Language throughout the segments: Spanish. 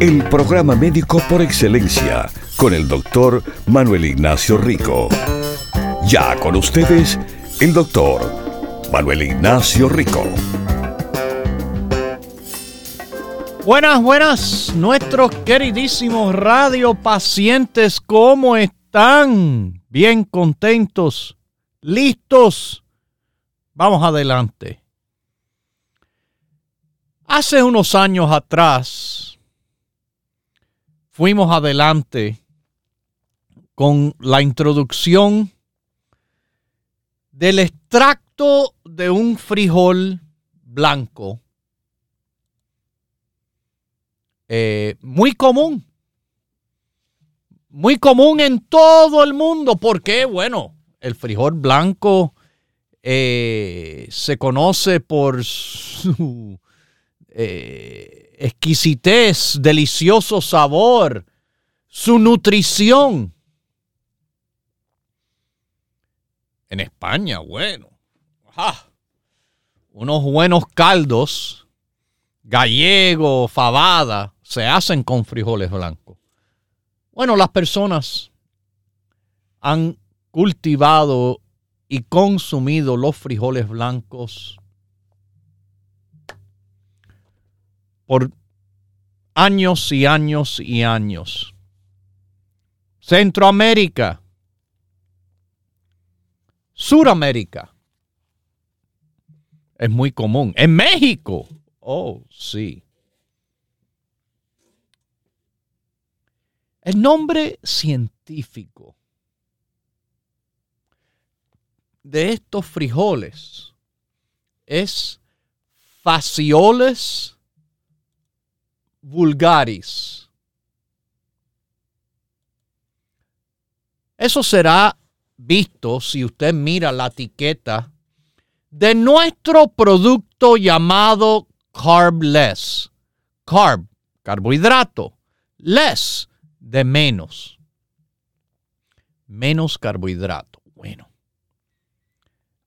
El programa médico por excelencia con el doctor Manuel Ignacio Rico. Ya con ustedes, el doctor Manuel Ignacio Rico. Buenas, buenas, nuestros queridísimos radiopacientes, ¿cómo están? Bien contentos, listos. Vamos adelante. Hace unos años atrás fuimos adelante con la introducción del extracto de un frijol blanco eh, muy común. Muy común en todo el mundo. porque Bueno, el frijol blanco eh, se conoce por su eh, exquisitez, delicioso sabor, su nutrición. En España, bueno, unos buenos caldos, gallego, fabada, se hacen con frijoles blancos. Bueno, las personas han cultivado y consumido los frijoles blancos por años y años y años. Centroamérica, Suramérica. Es muy común. En México. Oh, sí. El nombre científico de estos frijoles es Fascioles vulgaris. Eso será visto si usted mira la etiqueta de nuestro producto llamado carbless. Carb, carbohidrato. Less, de menos. Menos carbohidrato. Bueno.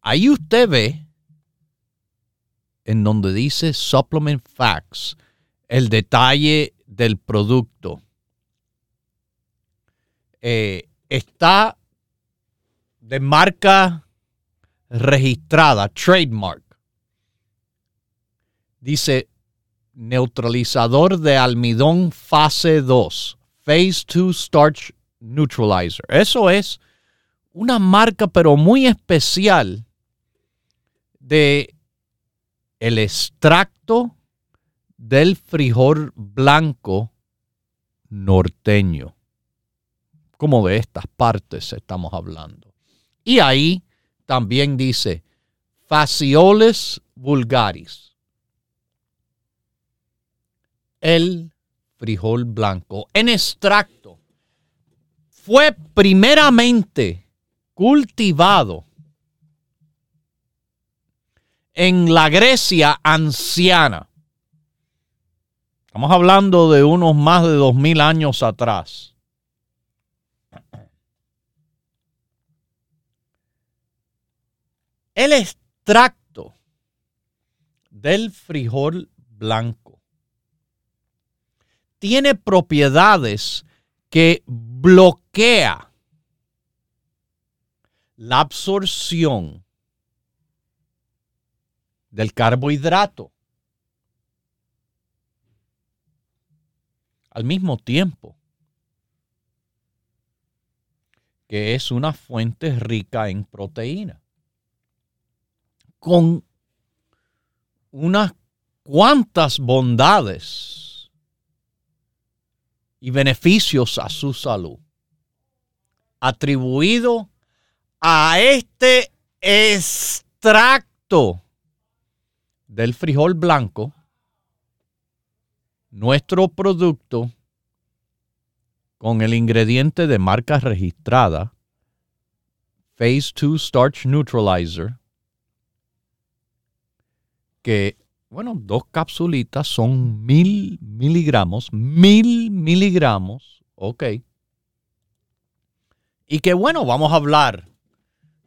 Ahí usted ve en donde dice Supplement Facts el detalle del producto. Eh, está de marca registrada, trademark. Dice neutralizador de almidón fase 2, phase 2 starch neutralizer. Eso es una marca pero muy especial de el extracto del frijol blanco norteño. Como de estas partes estamos hablando. Y ahí también dice Fascioles vulgaris. El frijol blanco en extracto fue primeramente cultivado en la Grecia anciana. Estamos hablando de unos más de dos mil años atrás. El extracto del frijol blanco tiene propiedades que bloquea la absorción del carbohidrato. Al mismo tiempo que es una fuente rica en proteína con unas cuantas bondades y beneficios a su salud, atribuido a este extracto del frijol blanco, nuestro producto con el ingrediente de marca registrada, Phase 2 Starch Neutralizer, que, bueno, dos capsulitas son mil miligramos, mil miligramos, ok. Y que, bueno, vamos a hablar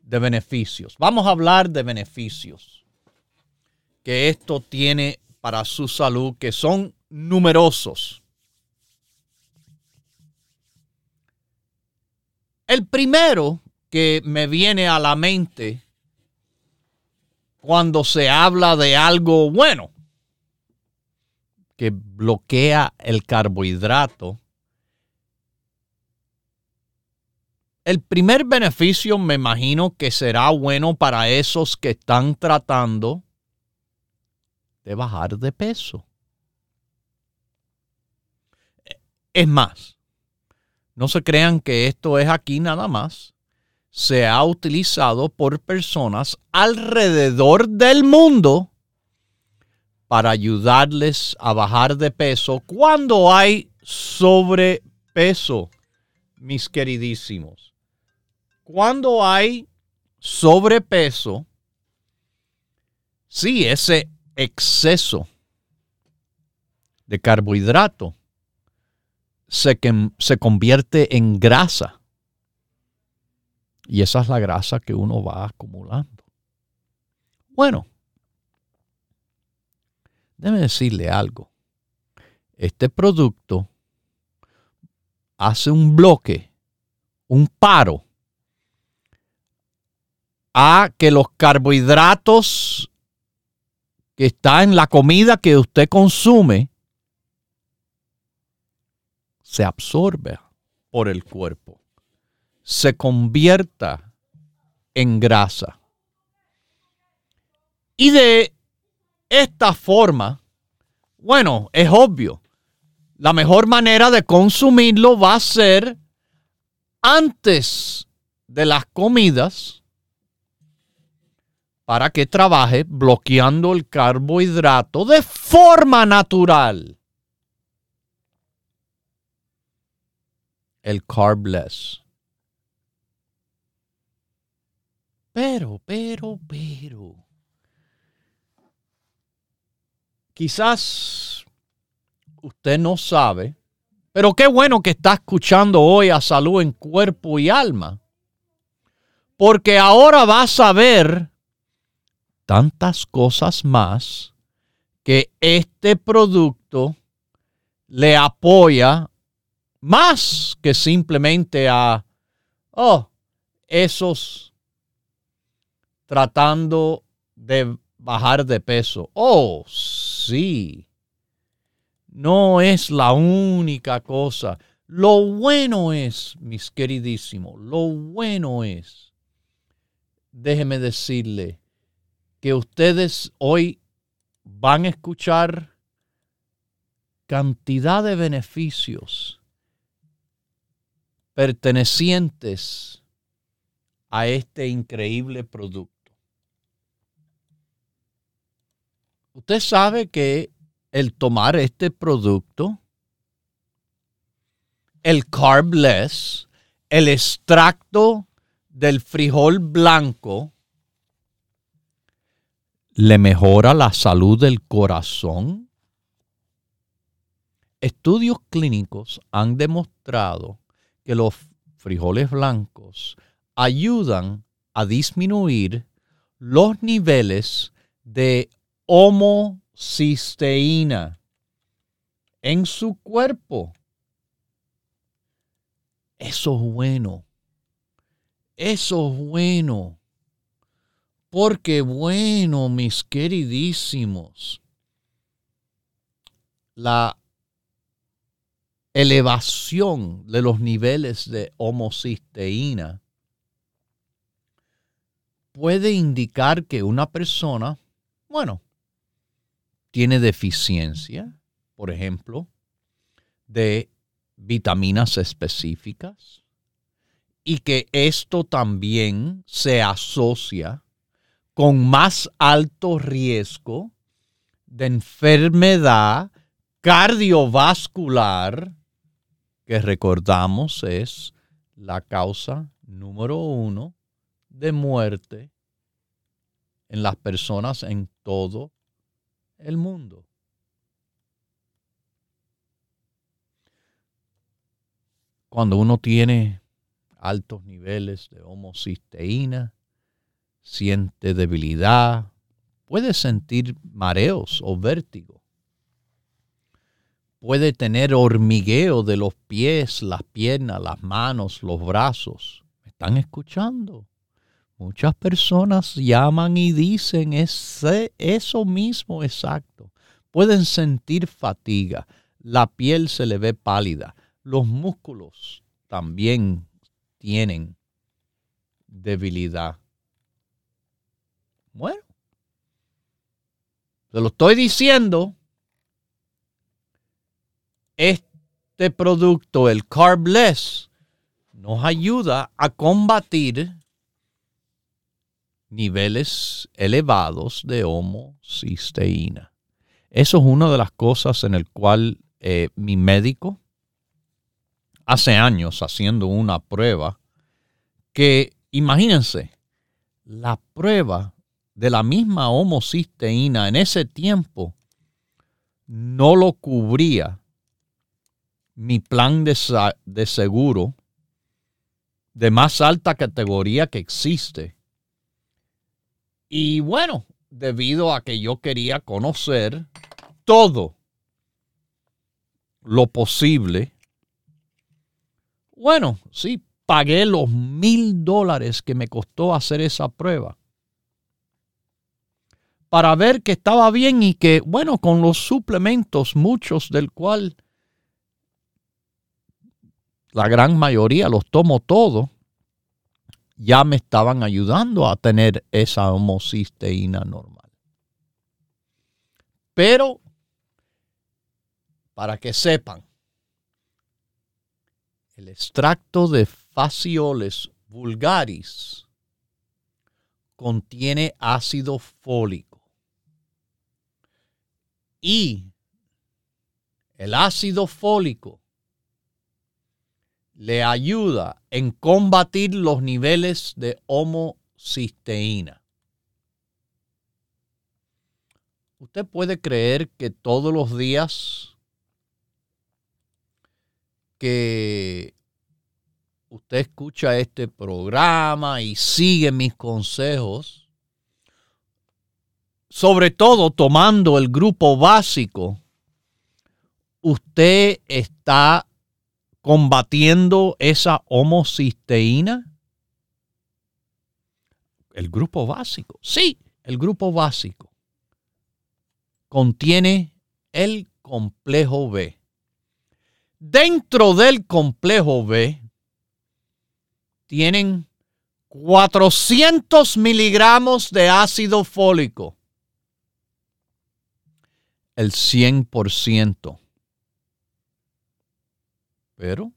de beneficios. Vamos a hablar de beneficios que esto tiene para su salud, que son numerosos. El primero que me viene a la mente cuando se habla de algo bueno, que bloquea el carbohidrato, el primer beneficio me imagino que será bueno para esos que están tratando de bajar de peso. Es más, no se crean que esto es aquí nada más. Se ha utilizado por personas alrededor del mundo para ayudarles a bajar de peso cuando hay sobrepeso, mis queridísimos. Cuando hay sobrepeso, sí, ese exceso de carbohidrato se, se convierte en grasa. Y esa es la grasa que uno va acumulando. Bueno, déjeme decirle algo. Este producto hace un bloque, un paro a que los carbohidratos que están en la comida que usted consume se absorbe por el cuerpo, se convierta en grasa. Y de esta forma, bueno, es obvio, la mejor manera de consumirlo va a ser antes de las comidas para que trabaje bloqueando el carbohidrato de forma natural. El carbless. Pero, pero, pero. Quizás usted no sabe, pero qué bueno que está escuchando hoy a salud en cuerpo y alma. Porque ahora va a saber tantas cosas más que este producto le apoya más que simplemente a, oh, esos tratando de bajar de peso. Oh, sí. No es la única cosa. Lo bueno es, mis queridísimos, lo bueno es, déjeme decirle, que ustedes hoy van a escuchar cantidad de beneficios pertenecientes a este increíble producto. Usted sabe que el tomar este producto, el carbless, el extracto del frijol blanco, le mejora la salud del corazón. Estudios clínicos han demostrado que los frijoles blancos ayudan a disminuir los niveles de homocisteína en su cuerpo. Eso es bueno. Eso es bueno. Porque bueno, mis queridísimos, la elevación de los niveles de homocisteína puede indicar que una persona, bueno, tiene deficiencia, por ejemplo, de vitaminas específicas y que esto también se asocia con más alto riesgo de enfermedad cardiovascular que recordamos es la causa número uno de muerte en las personas en todo el mundo. Cuando uno tiene altos niveles de homocisteína, siente debilidad, puede sentir mareos o vértigo, puede tener hormigueo de los pies, las piernas, las manos, los brazos. ¿Me están escuchando? Muchas personas llaman y dicen ese, eso mismo exacto. Pueden sentir fatiga, la piel se le ve pálida, los músculos también tienen debilidad. Bueno, te lo estoy diciendo. Este producto, el Carbless, nos ayuda a combatir niveles elevados de homocisteína. Eso es una de las cosas en el cual eh, mi médico, hace años haciendo una prueba, que imagínense, la prueba de la misma homocisteína en ese tiempo no lo cubría mi plan de, de seguro de más alta categoría que existe. Y bueno, debido a que yo quería conocer todo lo posible, bueno, sí, pagué los mil dólares que me costó hacer esa prueba. Para ver que estaba bien y que, bueno, con los suplementos, muchos del cual la gran mayoría los tomo todo, ya me estaban ayudando a tener esa homocisteína normal. Pero, para que sepan, el extracto de Fascioles vulgaris contiene ácido fólico. Y el ácido fólico le ayuda en combatir los niveles de homocisteína. Usted puede creer que todos los días que usted escucha este programa y sigue mis consejos, sobre todo tomando el grupo básico, usted está combatiendo esa homocisteína? El grupo básico. Sí, el grupo básico contiene el complejo B. Dentro del complejo B tienen 400 miligramos de ácido fólico. El 100% pero,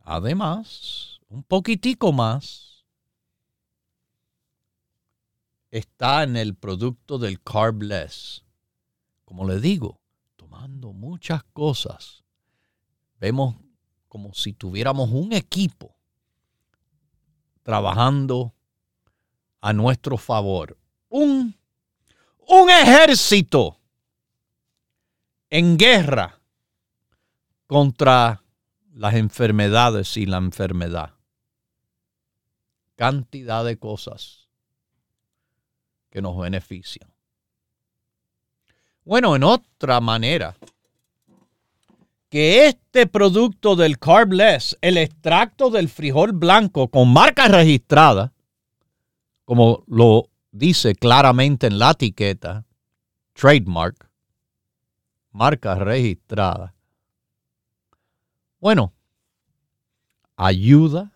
además, un poquitico más está en el producto del carbless. Como le digo, tomando muchas cosas, vemos como si tuviéramos un equipo trabajando a nuestro favor. Un, un ejército en guerra contra las enfermedades y la enfermedad. Cantidad de cosas que nos benefician. Bueno, en otra manera, que este producto del Carbless, el extracto del frijol blanco con marca registrada, como lo dice claramente en la etiqueta, trademark, marca registrada, bueno, ayuda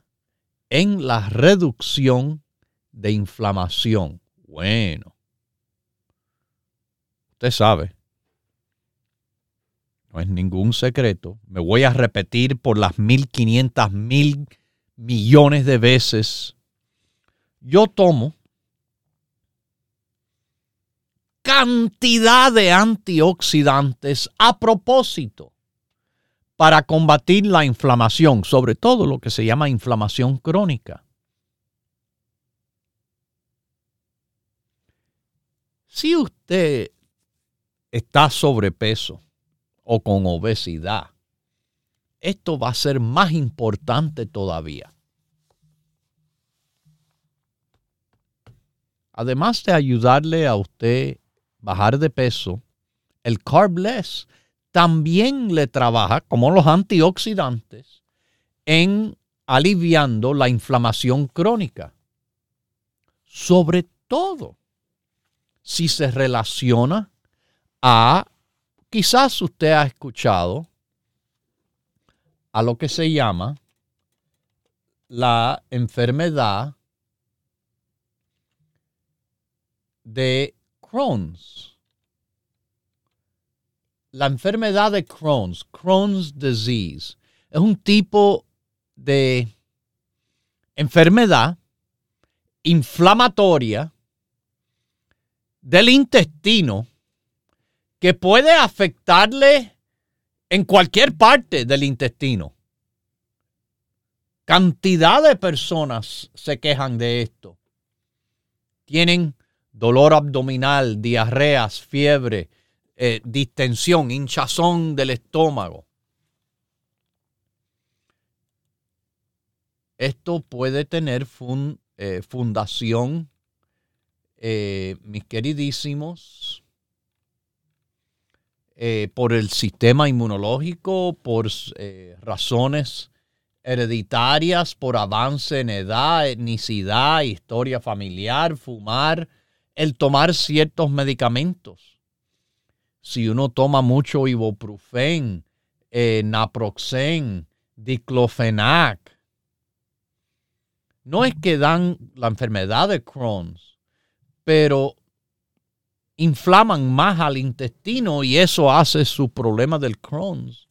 en la reducción de inflamación. Bueno, usted sabe, no es ningún secreto. Me voy a repetir por las 1500 mil millones de veces. Yo tomo cantidad de antioxidantes a propósito para combatir la inflamación, sobre todo lo que se llama inflamación crónica. Si usted está sobrepeso o con obesidad, esto va a ser más importante todavía. Además de ayudarle a usted bajar de peso, el carbless también le trabaja, como los antioxidantes, en aliviando la inflamación crónica. Sobre todo si se relaciona a, quizás usted ha escuchado, a lo que se llama la enfermedad de Crohn's. La enfermedad de Crohn's, Crohn's disease, es un tipo de enfermedad inflamatoria del intestino que puede afectarle en cualquier parte del intestino. Cantidad de personas se quejan de esto. Tienen dolor abdominal, diarreas, fiebre, eh, distensión, hinchazón del estómago. Esto puede tener eh, fundación, eh, mis queridísimos, por el sistema inmunológico, por razones hereditarias, por avance en edad, etnicidad, historia familiar, fumar, el tomar ciertos medicamentos. Si uno toma mucho ibuprofen, eh, naproxen, diclofenac, no es que dan la enfermedad de Crohn's, pero inflaman más al intestino y eso hace su problema del Crohn's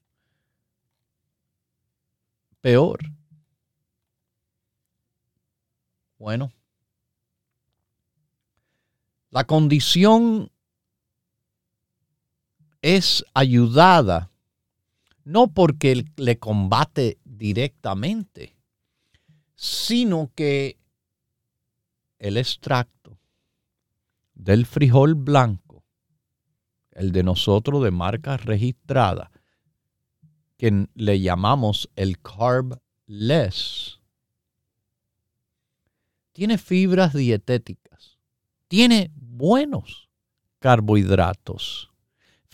peor. Bueno, la condición es ayudada no porque le combate directamente, sino que el extracto del frijol blanco, el de nosotros de marca registrada, que le llamamos el carb less, tiene fibras dietéticas, tiene buenos carbohidratos.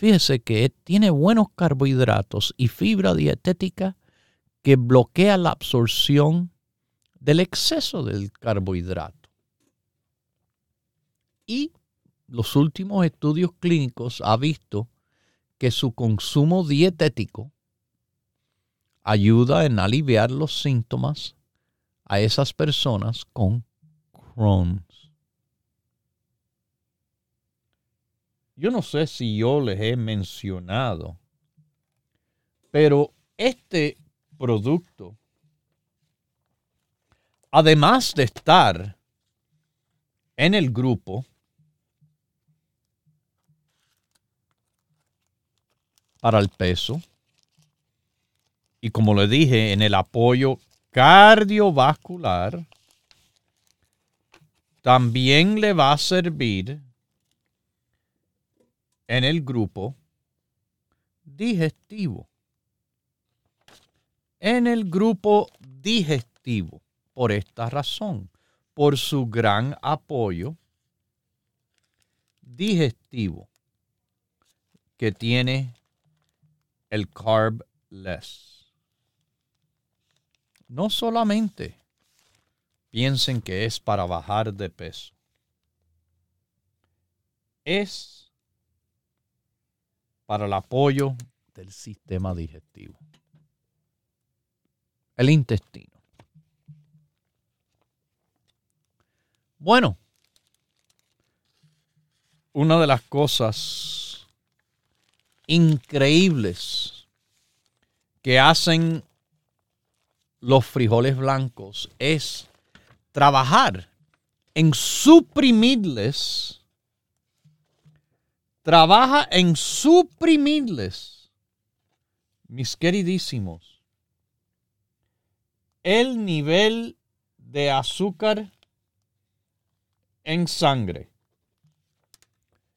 Fíjese que tiene buenos carbohidratos y fibra dietética que bloquea la absorción del exceso del carbohidrato. Y los últimos estudios clínicos ha visto que su consumo dietético ayuda en aliviar los síntomas a esas personas con Crohn's. Yo no sé si yo les he mencionado, pero este producto, además de estar en el grupo para el peso. Y como le dije, en el apoyo cardiovascular, también le va a servir en el grupo digestivo. En el grupo digestivo, por esta razón, por su gran apoyo digestivo que tiene el carb less. No solamente piensen que es para bajar de peso. Es para el apoyo del sistema digestivo. El intestino. Bueno, una de las cosas increíbles que hacen los frijoles blancos es trabajar en suprimirles, trabaja en suprimirles mis queridísimos, el nivel de azúcar en sangre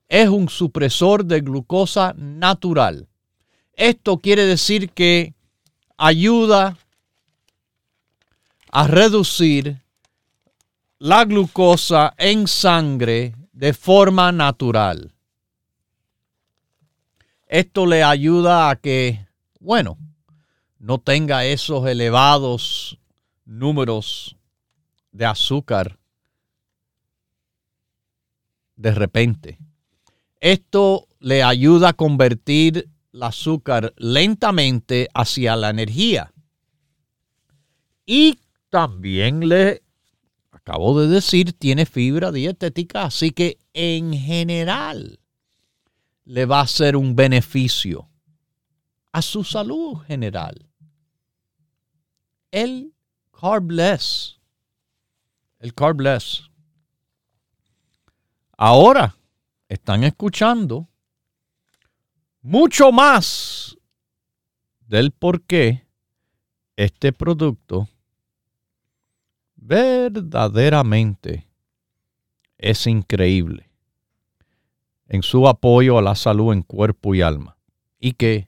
es un supresor de glucosa natural. Esto quiere decir que ayuda a reducir la glucosa en sangre de forma natural. Esto le ayuda a que, bueno, no tenga esos elevados números de azúcar de repente. Esto le ayuda a convertir el azúcar lentamente hacia la energía. Y también le, acabo de decir, tiene fibra dietética, así que en general le va a ser un beneficio a su salud general. El carbless. El carbless. Ahora están escuchando mucho más del por qué este producto verdaderamente es increíble en su apoyo a la salud en cuerpo y alma. Y que,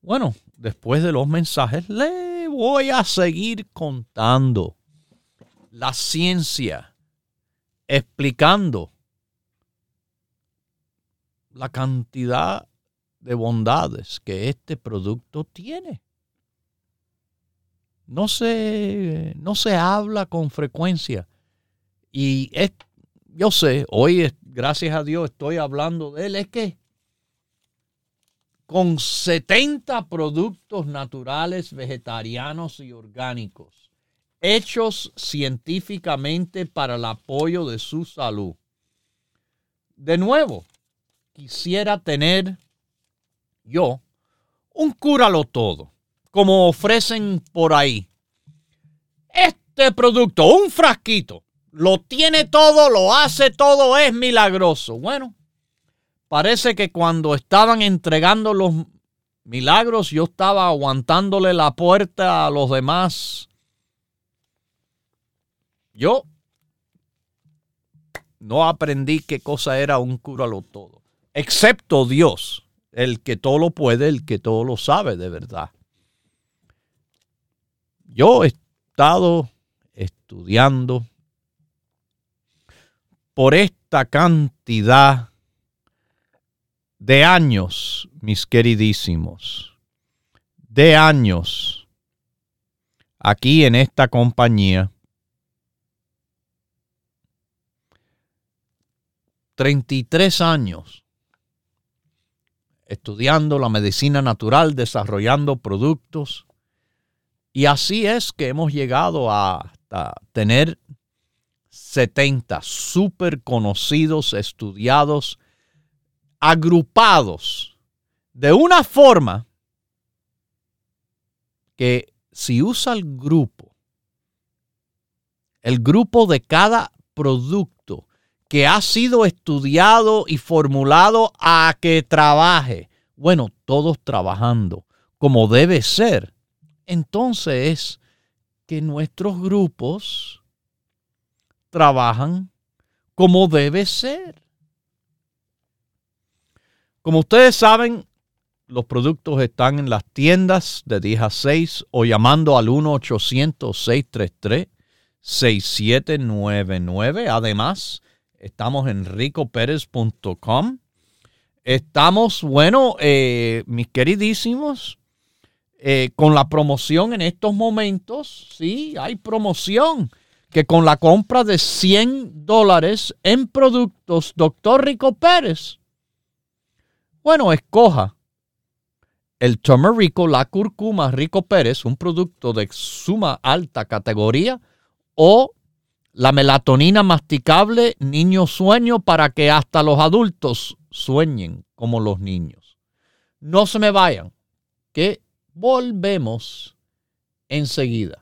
bueno, después de los mensajes le voy a seguir contando la ciencia, explicando la cantidad de bondades que este producto tiene. No se, no se habla con frecuencia. Y es, yo sé, hoy, gracias a Dios, estoy hablando de él. Es que con 70 productos naturales, vegetarianos y orgánicos, hechos científicamente para el apoyo de su salud. De nuevo, quisiera tener yo un cúralo todo, como ofrecen por ahí. Este producto, un frasquito, lo tiene todo, lo hace todo, es milagroso. Bueno, parece que cuando estaban entregando los milagros, yo estaba aguantándole la puerta a los demás. Yo no aprendí qué cosa era un cúralo todo excepto Dios, el que todo lo puede, el que todo lo sabe de verdad. Yo he estado estudiando por esta cantidad de años, mis queridísimos, de años aquí en esta compañía. 33 años estudiando la medicina natural, desarrollando productos. Y así es que hemos llegado a, tener 70 súper conocidos, estudiados, agrupados de una forma que si usa el grupo, el grupo de cada producto que ha sido estudiado y formulado a que trabaje. Bueno, todos trabajando como debe ser. Entonces, que nuestros grupos trabajan como debe ser. Como ustedes saben, los productos están en las tiendas de 10 a 6 o llamando al 1-800-633-6799. Además, Estamos en ricopérez.com. Estamos, bueno, eh, mis queridísimos, eh, con la promoción en estos momentos. Sí, hay promoción. Que con la compra de 100 dólares en productos Doctor Rico Pérez, bueno, escoja el turmerico, la curcuma Rico Pérez, un producto de suma alta categoría, o la melatonina masticable, niño sueño, para que hasta los adultos sueñen como los niños. No se me vayan, que volvemos enseguida.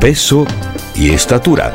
peso y estatura.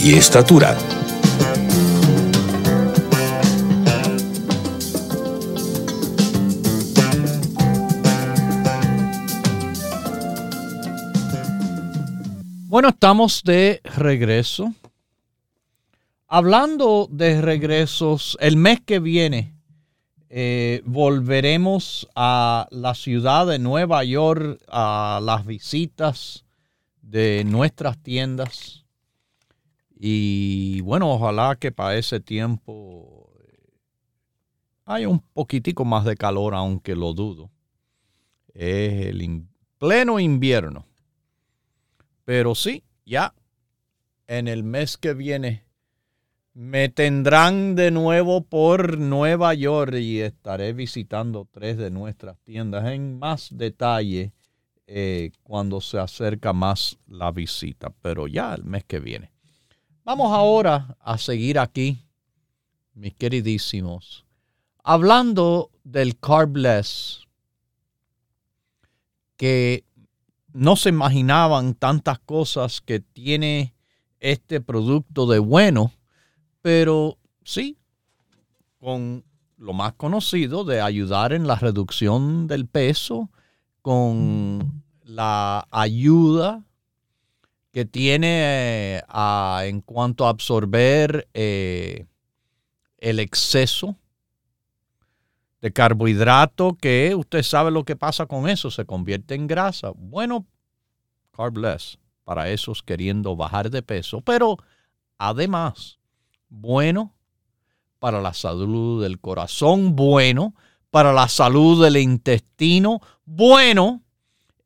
y estatura. Bueno, estamos de regreso. Hablando de regresos, el mes que viene eh, volveremos a la ciudad de Nueva York a las visitas de nuestras tiendas. Y bueno, ojalá que para ese tiempo eh, haya un poquitico más de calor, aunque lo dudo. Es el pleno invierno. Pero sí, ya en el mes que viene me tendrán de nuevo por Nueva York y estaré visitando tres de nuestras tiendas en más detalle eh, cuando se acerca más la visita, pero ya el mes que viene. Vamos ahora a seguir aquí, mis queridísimos, hablando del carbless, que no se imaginaban tantas cosas que tiene este producto de bueno pero sí, con lo más conocido de ayudar en la reducción del peso, con la ayuda que tiene eh, en cuanto a absorber eh, el exceso de carbohidrato, que usted sabe lo que pasa con eso, se convierte en grasa. Bueno, carbless para esos queriendo bajar de peso, pero además bueno para la salud del corazón, bueno para la salud del intestino, bueno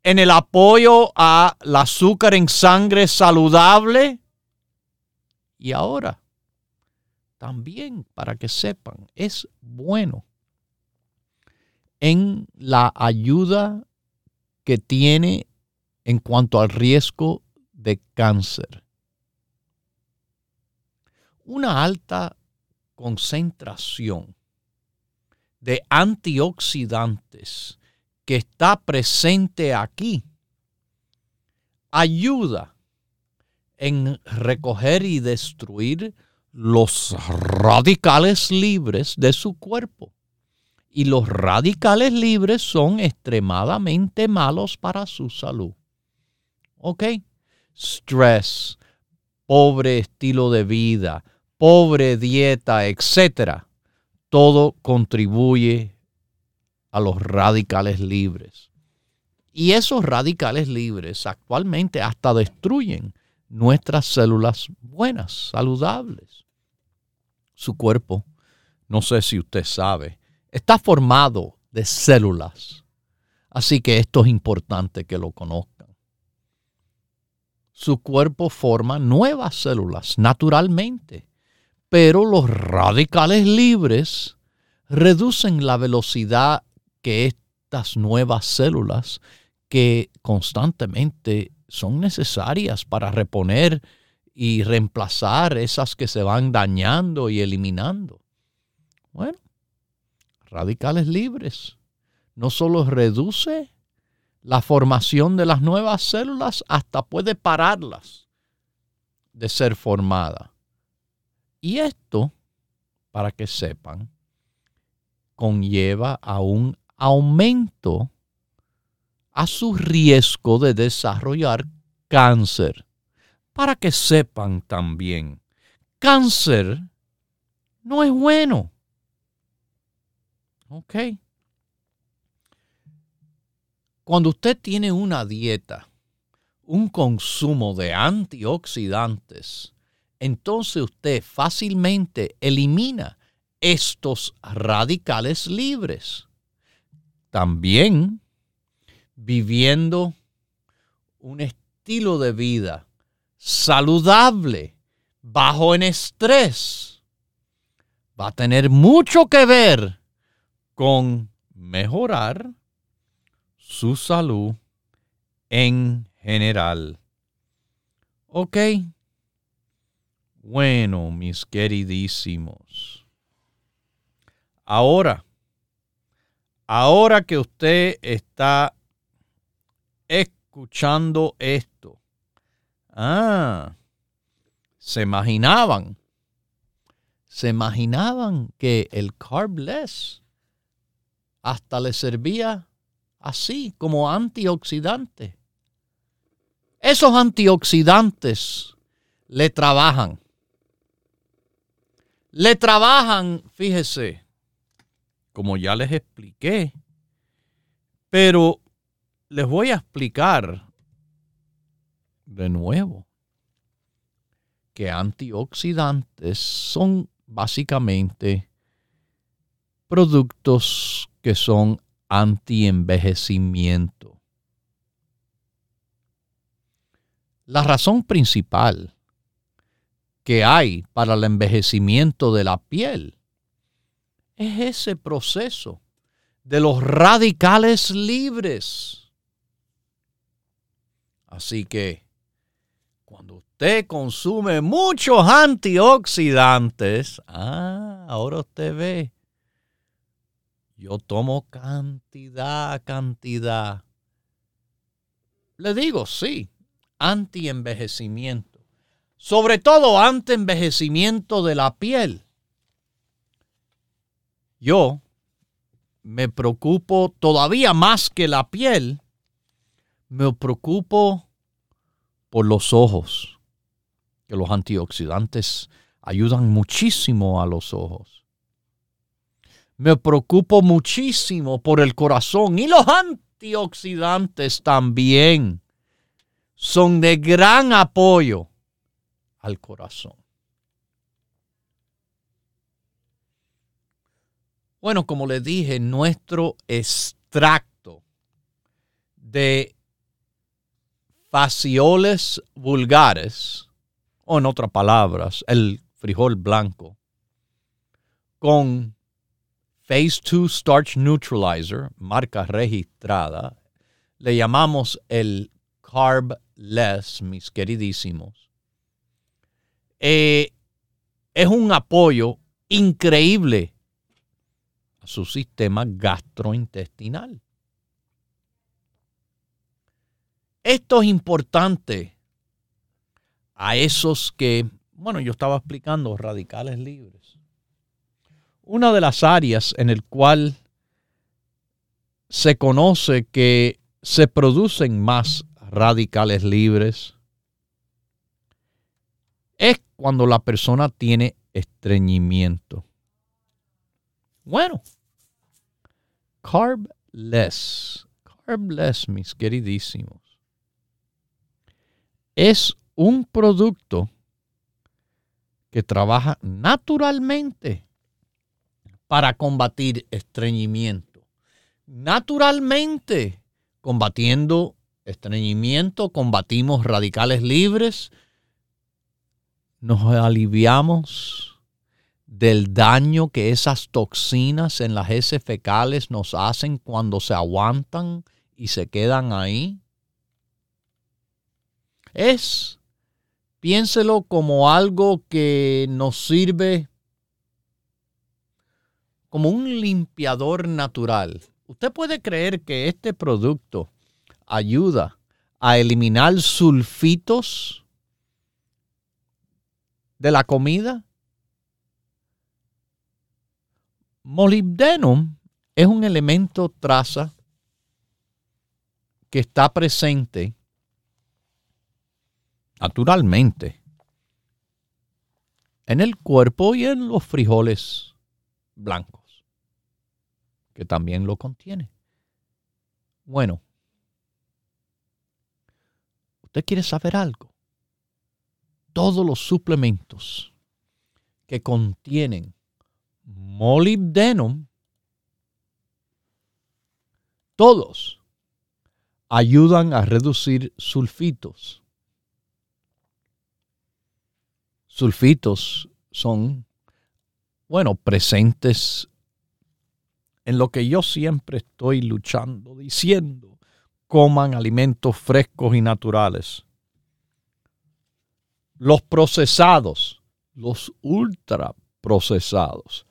en el apoyo al azúcar en sangre saludable. Y ahora, también para que sepan, es bueno en la ayuda que tiene en cuanto al riesgo de cáncer una alta concentración de antioxidantes que está presente aquí ayuda en recoger y destruir los radicales libres de su cuerpo. Y los radicales libres son extremadamente malos para su salud. ¿Ok? Stress, pobre estilo de vida, pobre dieta, etcétera, todo contribuye a los radicales libres. Y esos radicales libres actualmente hasta destruyen nuestras células buenas, saludables. Su cuerpo, no sé si usted sabe, está formado de células. Así que esto es importante que lo conozcan. Su cuerpo forma nuevas células naturalmente pero los radicales libres reducen la velocidad que estas nuevas células que constantemente son necesarias para reponer y reemplazar esas que se van dañando y eliminando. Bueno, radicales libres no solo reduce la formación de las nuevas células, hasta puede pararlas de ser formadas. Y esto, para que sepan, conlleva a un aumento a su riesgo de desarrollar cáncer. Para que sepan también, cáncer no es bueno. ¿Ok? Cuando usted tiene una dieta, un consumo de antioxidantes, entonces usted fácilmente elimina estos radicales libres. También viviendo un estilo de vida saludable bajo en estrés, va a tener mucho que ver con mejorar su salud en general. Ok. Bueno, mis queridísimos. Ahora, ahora que usted está escuchando esto, ah, se imaginaban, se imaginaban que el carbless hasta le servía así como antioxidante. Esos antioxidantes le trabajan. Le trabajan, fíjese, como ya les expliqué, pero les voy a explicar de nuevo que antioxidantes son básicamente productos que son anti-envejecimiento. La razón principal que hay para el envejecimiento de la piel es ese proceso de los radicales libres. Así que cuando usted consume muchos antioxidantes, ah, ahora usted ve yo tomo cantidad, cantidad. Le digo, sí, anti-envejecimiento. Sobre todo anti-envejecimiento de la piel. Yo me preocupo todavía más que la piel. Me preocupo por los ojos. Que los antioxidantes ayudan muchísimo a los ojos me preocupo muchísimo por el corazón y los antioxidantes también son de gran apoyo al corazón. Bueno, como le dije, nuestro extracto de facioles vulgares, o en otras palabras, el frijol blanco, con Phase 2 Starch Neutralizer, marca registrada. Le llamamos el Carb Less, mis queridísimos. Eh, es un apoyo increíble a su sistema gastrointestinal. Esto es importante a esos que, bueno, yo estaba explicando radicales libres una de las áreas en el cual se conoce que se producen más radicales libres es cuando la persona tiene estreñimiento. Bueno, carbless, carbless, mis queridísimos, es un producto que trabaja naturalmente para combatir estreñimiento. Naturalmente, combatiendo estreñimiento, combatimos radicales libres, nos aliviamos del daño que esas toxinas en las heces fecales nos hacen cuando se aguantan y se quedan ahí. Es, piénselo como algo que nos sirve como un limpiador natural. ¿Usted puede creer que este producto ayuda a eliminar sulfitos de la comida? Molibdenum es un elemento traza que está presente naturalmente en el cuerpo y en los frijoles blancos que también lo contiene. Bueno, ¿usted quiere saber algo? Todos los suplementos que contienen molibdenum, todos ayudan a reducir sulfitos. sulfitos son, bueno, presentes en lo que yo siempre estoy luchando, diciendo, coman alimentos frescos y naturales. Los procesados, los ultra procesados,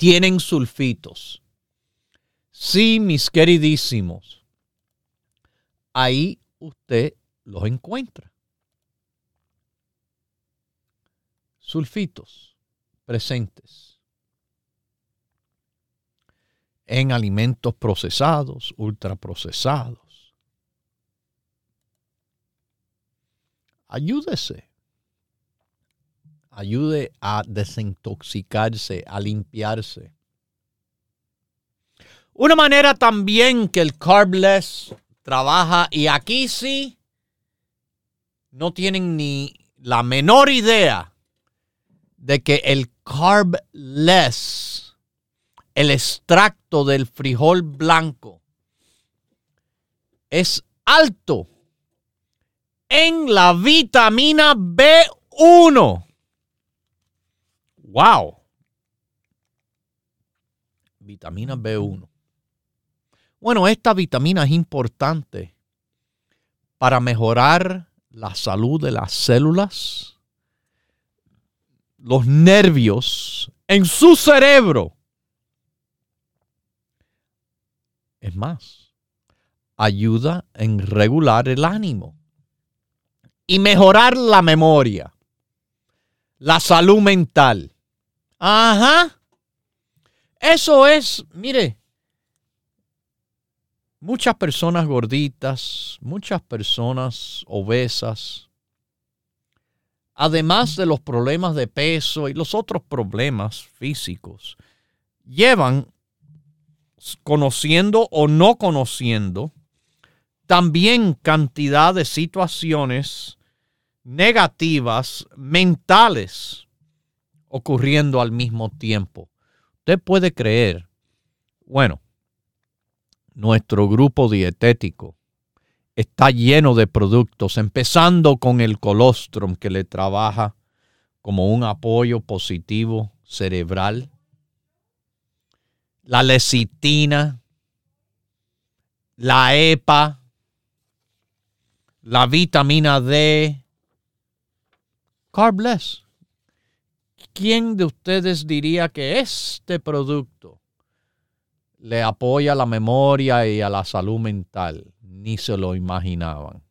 tienen sulfitos. Sí, mis queridísimos, ahí usted los encuentra. Sulfitos presentes en alimentos procesados, ultraprocesados. Ayúdese. Ayude a desintoxicarse, a limpiarse. Una manera también que el carbless trabaja, y aquí sí, no tienen ni la menor idea de que el carbless el extracto del frijol blanco es alto en la vitamina B1. ¡Wow! Vitamina B1. Bueno, esta vitamina es importante para mejorar la salud de las células, los nervios en su cerebro Es más, ayuda en regular el ánimo y mejorar la memoria, la salud mental. Ajá. Eso es, mire, muchas personas gorditas, muchas personas obesas, además de los problemas de peso y los otros problemas físicos, llevan conociendo o no conociendo, también cantidad de situaciones negativas mentales ocurriendo al mismo tiempo. Usted puede creer, bueno, nuestro grupo dietético está lleno de productos, empezando con el colostrum que le trabaja como un apoyo positivo cerebral la lecitina, la EPA, la vitamina D, carbless. ¿Quién de ustedes diría que este producto le apoya a la memoria y a la salud mental? Ni se lo imaginaban.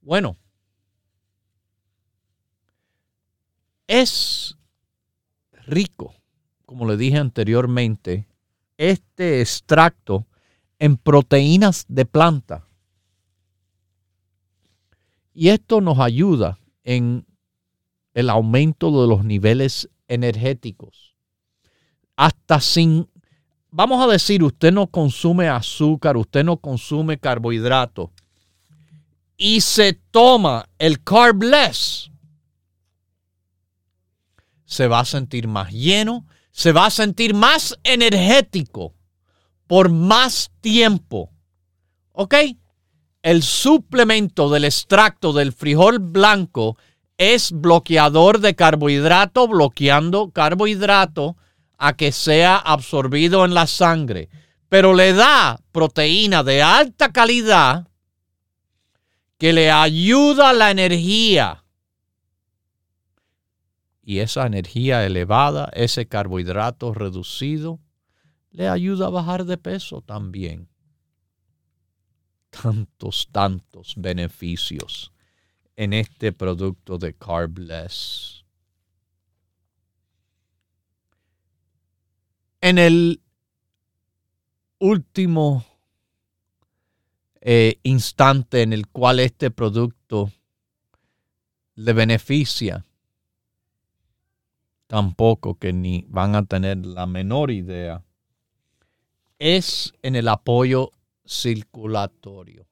Bueno, es rico como le dije anteriormente, este extracto en proteínas de planta. Y esto nos ayuda en el aumento de los niveles energéticos. Hasta sin, vamos a decir, usted no consume azúcar, usted no consume carbohidratos y se toma el carbless, se va a sentir más lleno, se va a sentir más energético por más tiempo. ¿Ok? El suplemento del extracto del frijol blanco es bloqueador de carbohidrato, bloqueando carbohidrato a que sea absorbido en la sangre, pero le da proteína de alta calidad que le ayuda a la energía. Y esa energía elevada, ese carbohidrato reducido, le ayuda a bajar de peso también. Tantos, tantos beneficios en este producto de Carbless. En el último eh, instante en el cual este producto le beneficia, tampoco que ni van a tener la menor idea, es en el apoyo circulatorio.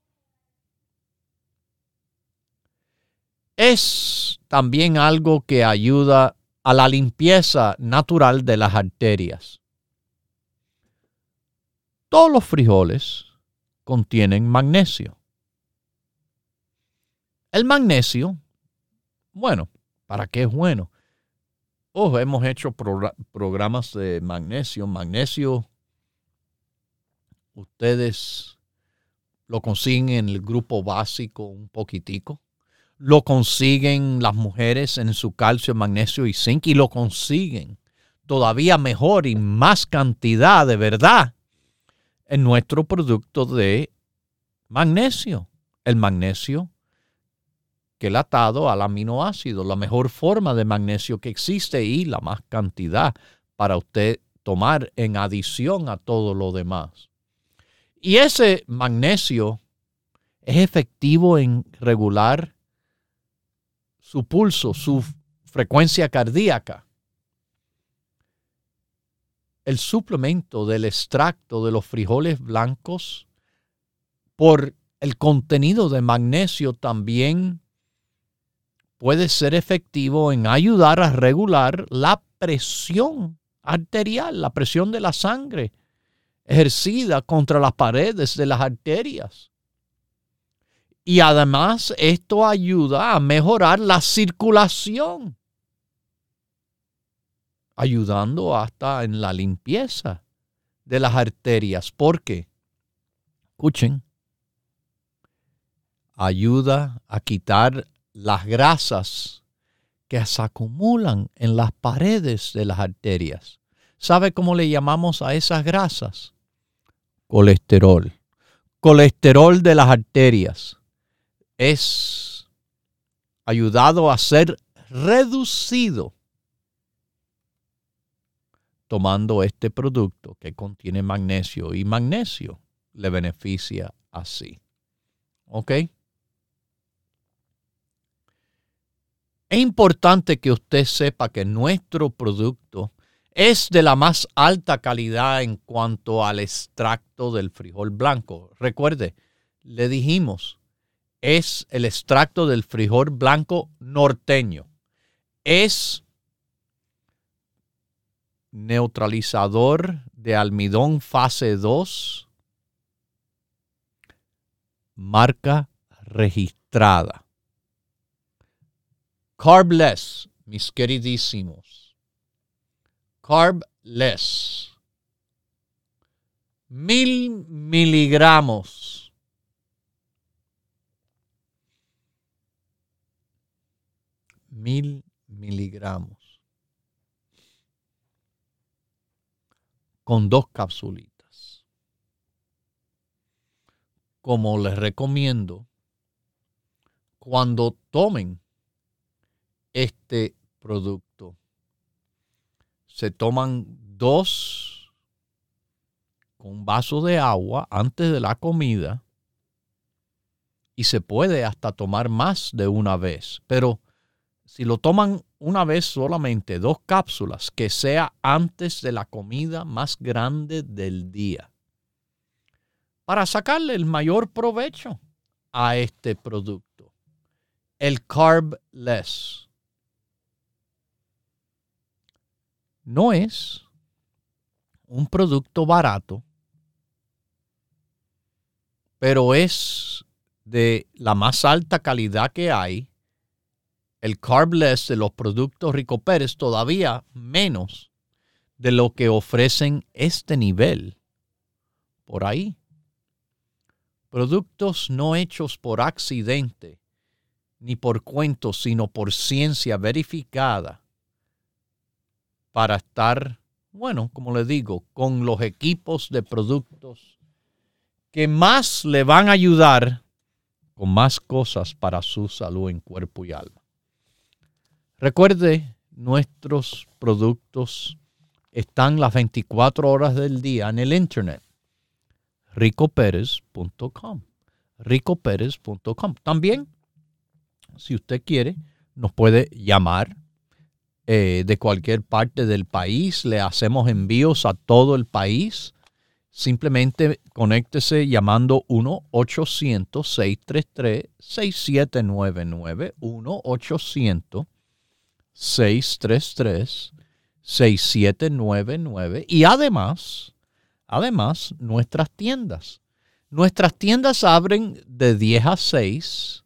Es también algo que ayuda a la limpieza natural de las arterias. Todos los frijoles contienen magnesio. El magnesio, bueno, ¿para qué es bueno? Oh, hemos hecho programas de magnesio. Magnesio, ustedes lo consiguen en el grupo básico un poquitico. Lo consiguen las mujeres en su calcio, magnesio y zinc y lo consiguen todavía mejor y más cantidad de verdad en nuestro producto de magnesio. El magnesio quelatado al aminoácido, la mejor forma de magnesio que existe y la más cantidad para usted tomar en adición a todo lo demás. Y ese magnesio es efectivo en regular su pulso, su frecuencia cardíaca el suplemento del extracto de los frijoles blancos por el contenido de magnesio también puede ser efectivo en ayudar a regular la presión arterial, la presión de la sangre ejercida contra las paredes de las arterias. Y además esto ayuda a mejorar la circulación ayudando hasta en la limpieza de las arterias, porque, escuchen, ayuda a quitar las grasas que se acumulan en las paredes de las arterias. ¿Sabe cómo le llamamos a esas grasas? Colesterol. Colesterol de las arterias es ayudado a ser reducido tomando este producto que contiene magnesio y magnesio le beneficia así. ¿Ok? Es importante que usted sepa que nuestro producto es de la más alta calidad en cuanto al extracto del frijol blanco. Recuerde, le dijimos, es el extracto del frijol blanco norteño. Es neutralizador de almidón fase 2, marca registrada. Carbless, mis queridísimos. Carbless. Mil miligramos. Mil miligramos. con dos capsulitas. Como les recomiendo, cuando tomen este producto, se toman dos con vaso de agua antes de la comida y se puede hasta tomar más de una vez. Pero si lo toman una vez solamente, dos cápsulas, que sea antes de la comida más grande del día, para sacarle el mayor provecho a este producto, el carbless. No es un producto barato, pero es de la más alta calidad que hay el carbless de los productos Rico Pérez todavía menos de lo que ofrecen este nivel por ahí. Productos no hechos por accidente ni por cuentos, sino por ciencia verificada para estar, bueno, como le digo, con los equipos de productos que más le van a ayudar con más cosas para su salud en cuerpo y alma. Recuerde, nuestros productos están las 24 horas del día en el internet. ricoperez.com. ricoperez.com. También, si usted quiere, nos puede llamar eh, de cualquier parte del país. Le hacemos envíos a todo el país. Simplemente conéctese llamando 1-800-633-6799. 1-800. 633-6799 y además, además nuestras tiendas. Nuestras tiendas abren de 10 a 6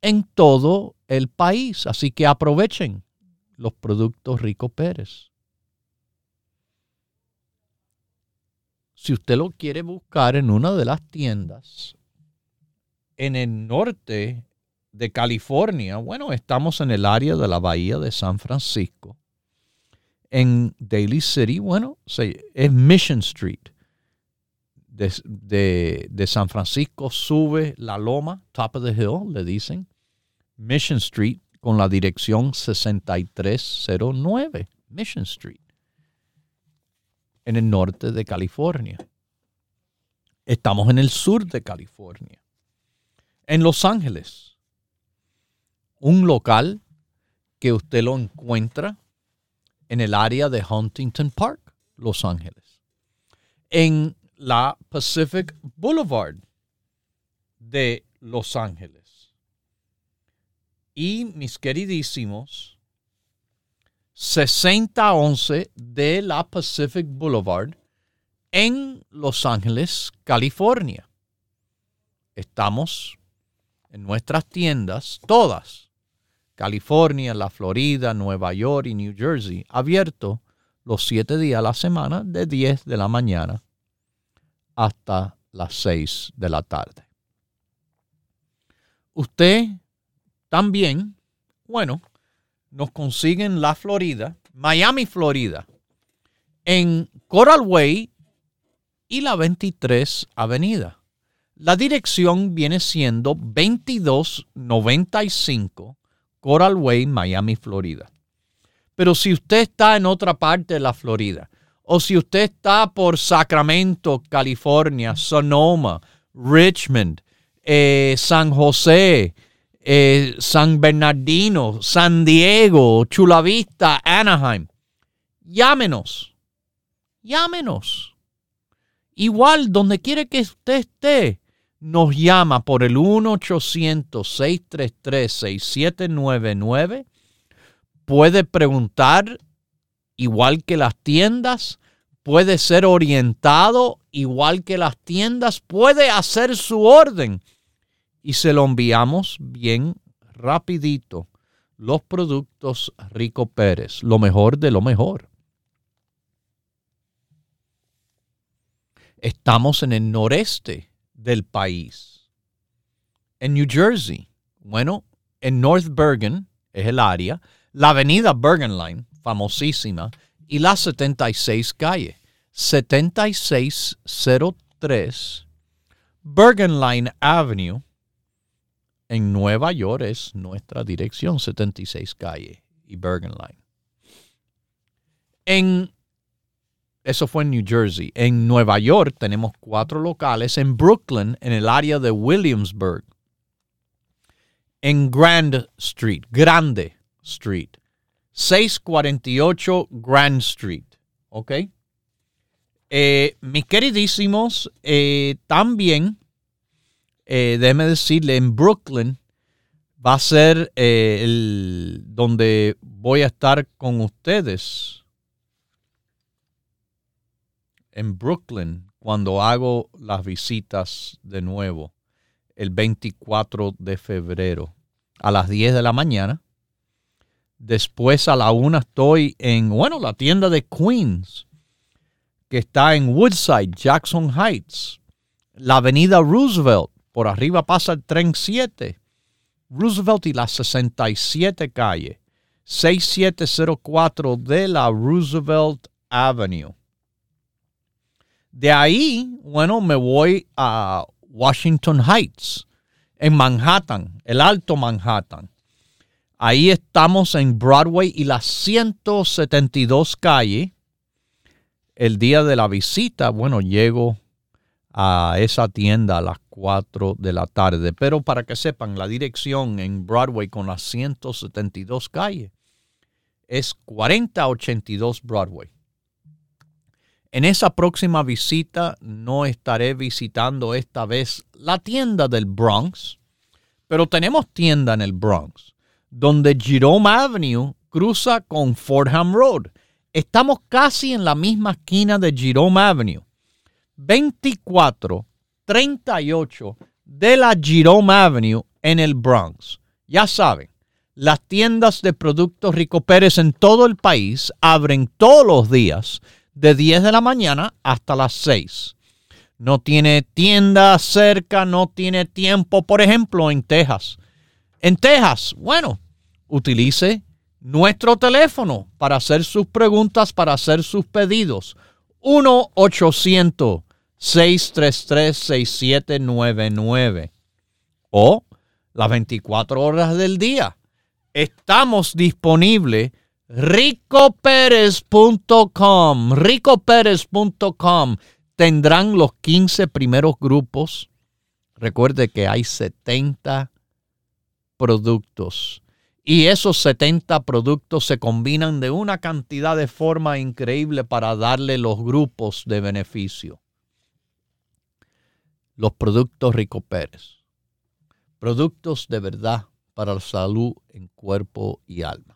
en todo el país. Así que aprovechen los productos Rico Pérez. Si usted lo quiere buscar en una de las tiendas en el norte de California, bueno, estamos en el área de la bahía de San Francisco. En Daly City, bueno, es Mission Street. De, de, San Francisco sube la loma, top of the hill, le dicen, Mission Street, con la dirección 6309, Mission Street, en el norte de California. Estamos en el sur de California, en Los Ángeles. Un local que usted lo encuentra en el área de Huntington Park, Los Ángeles. En la Pacific Boulevard de Los Ángeles y mis queridísimos 6011 de la Pacific Boulevard en Los Ángeles, California. Estamos en nuestras tiendas, todas, California, la Florida, Nueva York y New Jersey, abierto los siete días a la semana de 10 de la mañana hasta las 6 de la tarde. Usted también, bueno, nos consiguen la Florida, Miami, Florida, en Coral Way y la 23 Avenida. La dirección viene siendo 2295 Coral Way, Miami, Florida. Pero si usted está en otra parte de la Florida, o si usted está por Sacramento, California, Sonoma, Richmond, eh, San José, eh, San Bernardino, San Diego, Chula Vista, Anaheim. Llámenos. Llámenos. Igual, donde quiere que usted esté, nos llama por el 1-800-633-6799. Puede preguntar igual que las tiendas. Puede ser orientado igual que las tiendas. Puede hacer su orden y se lo enviamos bien rapidito. Los productos Rico Pérez, lo mejor de lo mejor. Estamos en el noreste del país, en New Jersey. Bueno, en North Bergen es el área, la avenida Bergen Line, famosísima, y la 76 calle, 7603 Bergen Line Avenue, en Nueva York es nuestra dirección, 76 calle y Bergen Line. En, eso fue en New Jersey. En Nueva York tenemos cuatro locales. En Brooklyn, en el área de Williamsburg. En Grand Street, Grande Street. 648 Grand Street. ¿Ok? Eh, mis queridísimos, eh, también eh, déjeme decirle, en Brooklyn va a ser eh, el, donde voy a estar con ustedes. En Brooklyn, cuando hago las visitas de nuevo, el 24 de febrero, a las 10 de la mañana. Después a la 1 estoy en, bueno, la tienda de Queens, que está en Woodside, Jackson Heights, la avenida Roosevelt por arriba pasa el tren 7. Roosevelt y la 67 calle. 6704 de la Roosevelt Avenue. De ahí, bueno, me voy a Washington Heights, en Manhattan, el Alto Manhattan. Ahí estamos en Broadway y la 172 calle. El día de la visita, bueno, llego a esa tienda a las 4 de la tarde. Pero para que sepan, la dirección en Broadway con las 172 calles es 4082 Broadway. En esa próxima visita no estaré visitando esta vez la tienda del Bronx, pero tenemos tienda en el Bronx, donde Jerome Avenue cruza con Fordham Road. Estamos casi en la misma esquina de Jerome Avenue 2438 de la Jerome Avenue en el Bronx. Ya saben, las tiendas de productos Rico Pérez en todo el país abren todos los días de 10 de la mañana hasta las 6. No tiene tienda cerca, no tiene tiempo, por ejemplo, en Texas. En Texas, bueno, utilice nuestro teléfono para hacer sus preguntas, para hacer sus pedidos. 1-800-633-6799 o las 24 horas del día. Estamos disponibles ricoperez.com, ricoperez.com. Tendrán los 15 primeros grupos. Recuerde que hay 70 productos y esos 70 productos se combinan de una cantidad de forma increíble para darle los grupos de beneficio. Los productos Rico Pérez. Productos de verdad para la salud en cuerpo y alma.